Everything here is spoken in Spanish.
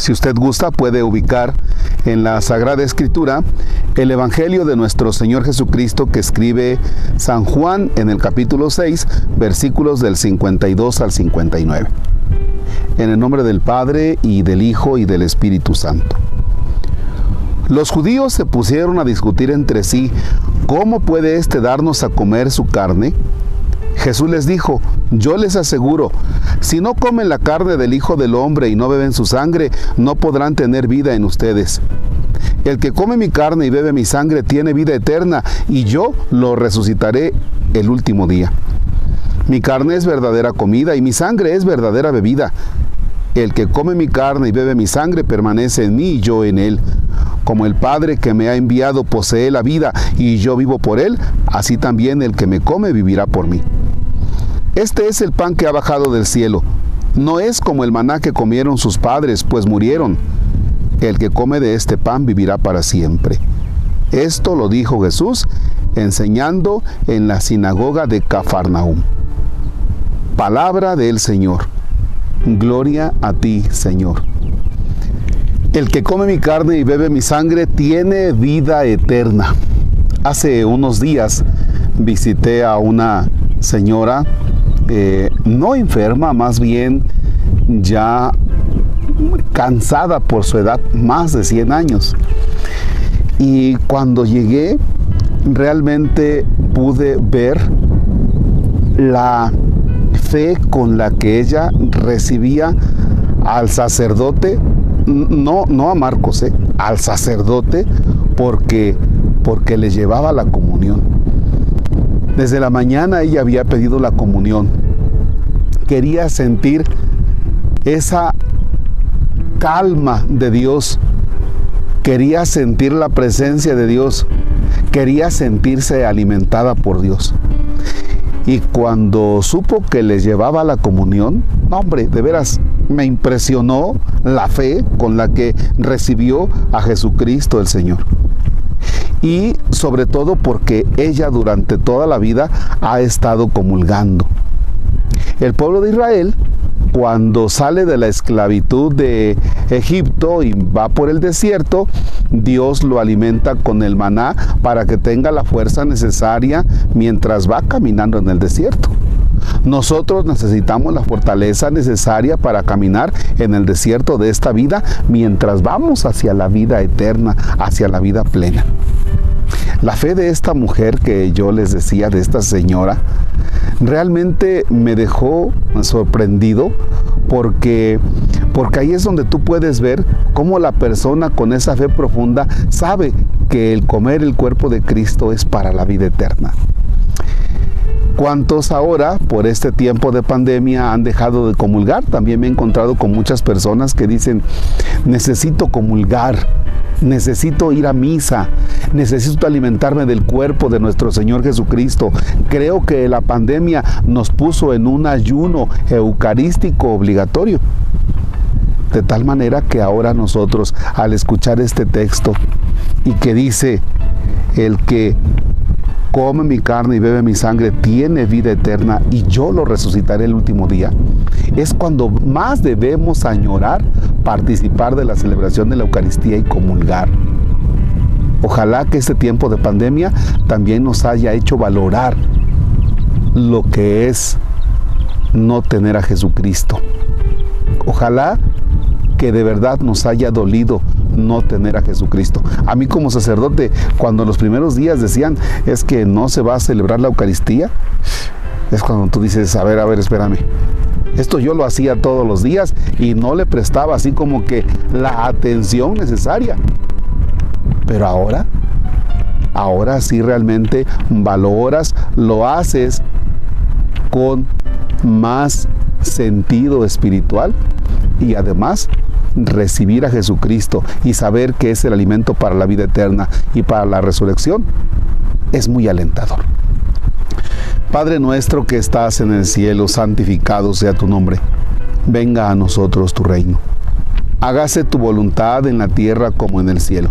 Si usted gusta, puede ubicar en la Sagrada Escritura el Evangelio de nuestro Señor Jesucristo que escribe San Juan en el capítulo 6, versículos del 52 al 59. En el nombre del Padre y del Hijo y del Espíritu Santo. Los judíos se pusieron a discutir entre sí, ¿cómo puede éste darnos a comer su carne? Jesús les dijo, yo les aseguro, si no comen la carne del Hijo del Hombre y no beben su sangre, no podrán tener vida en ustedes. El que come mi carne y bebe mi sangre tiene vida eterna, y yo lo resucitaré el último día. Mi carne es verdadera comida y mi sangre es verdadera bebida. El que come mi carne y bebe mi sangre permanece en mí y yo en él. Como el Padre que me ha enviado posee la vida y yo vivo por él, así también el que me come vivirá por mí. Este es el pan que ha bajado del cielo. No es como el maná que comieron sus padres, pues murieron. El que come de este pan vivirá para siempre. Esto lo dijo Jesús enseñando en la sinagoga de Cafarnaum. Palabra del Señor. Gloria a ti, Señor. El que come mi carne y bebe mi sangre tiene vida eterna. Hace unos días visité a una señora eh, no enferma, más bien ya cansada por su edad, más de 100 años. Y cuando llegué, realmente pude ver la fe con la que ella recibía al sacerdote, no, no a Marcos, eh, al sacerdote, porque, porque le llevaba la comunión. Desde la mañana ella había pedido la comunión. Quería sentir esa calma de Dios. Quería sentir la presencia de Dios. Quería sentirse alimentada por Dios. Y cuando supo que le llevaba la comunión, hombre, de veras me impresionó la fe con la que recibió a Jesucristo el Señor y sobre todo porque ella durante toda la vida ha estado comulgando. El pueblo de Israel, cuando sale de la esclavitud de Egipto y va por el desierto, Dios lo alimenta con el maná para que tenga la fuerza necesaria mientras va caminando en el desierto. Nosotros necesitamos la fortaleza necesaria para caminar en el desierto de esta vida mientras vamos hacia la vida eterna, hacia la vida plena. La fe de esta mujer que yo les decía, de esta señora, realmente me dejó sorprendido porque, porque ahí es donde tú puedes ver cómo la persona con esa fe profunda sabe que el comer el cuerpo de Cristo es para la vida eterna. ¿Cuántos ahora, por este tiempo de pandemia, han dejado de comulgar? También me he encontrado con muchas personas que dicen, necesito comulgar, necesito ir a misa, necesito alimentarme del cuerpo de nuestro Señor Jesucristo. Creo que la pandemia nos puso en un ayuno eucarístico obligatorio. De tal manera que ahora nosotros, al escuchar este texto y que dice, el que come mi carne y bebe mi sangre tiene vida eterna y yo lo resucitaré el último día, es cuando más debemos añorar participar de la celebración de la Eucaristía y comulgar. Ojalá que este tiempo de pandemia también nos haya hecho valorar lo que es no tener a Jesucristo. Ojalá que de verdad nos haya dolido no tener a Jesucristo. A mí como sacerdote, cuando los primeros días decían es que no se va a celebrar la Eucaristía, es cuando tú dices, a ver, a ver, espérame. Esto yo lo hacía todos los días y no le prestaba así como que la atención necesaria. Pero ahora, ahora sí realmente valoras, lo haces con más sentido espiritual y además recibir a Jesucristo y saber que es el alimento para la vida eterna y para la resurrección es muy alentador. Padre nuestro que estás en el cielo, santificado sea tu nombre. Venga a nosotros tu reino. Hágase tu voluntad en la tierra como en el cielo.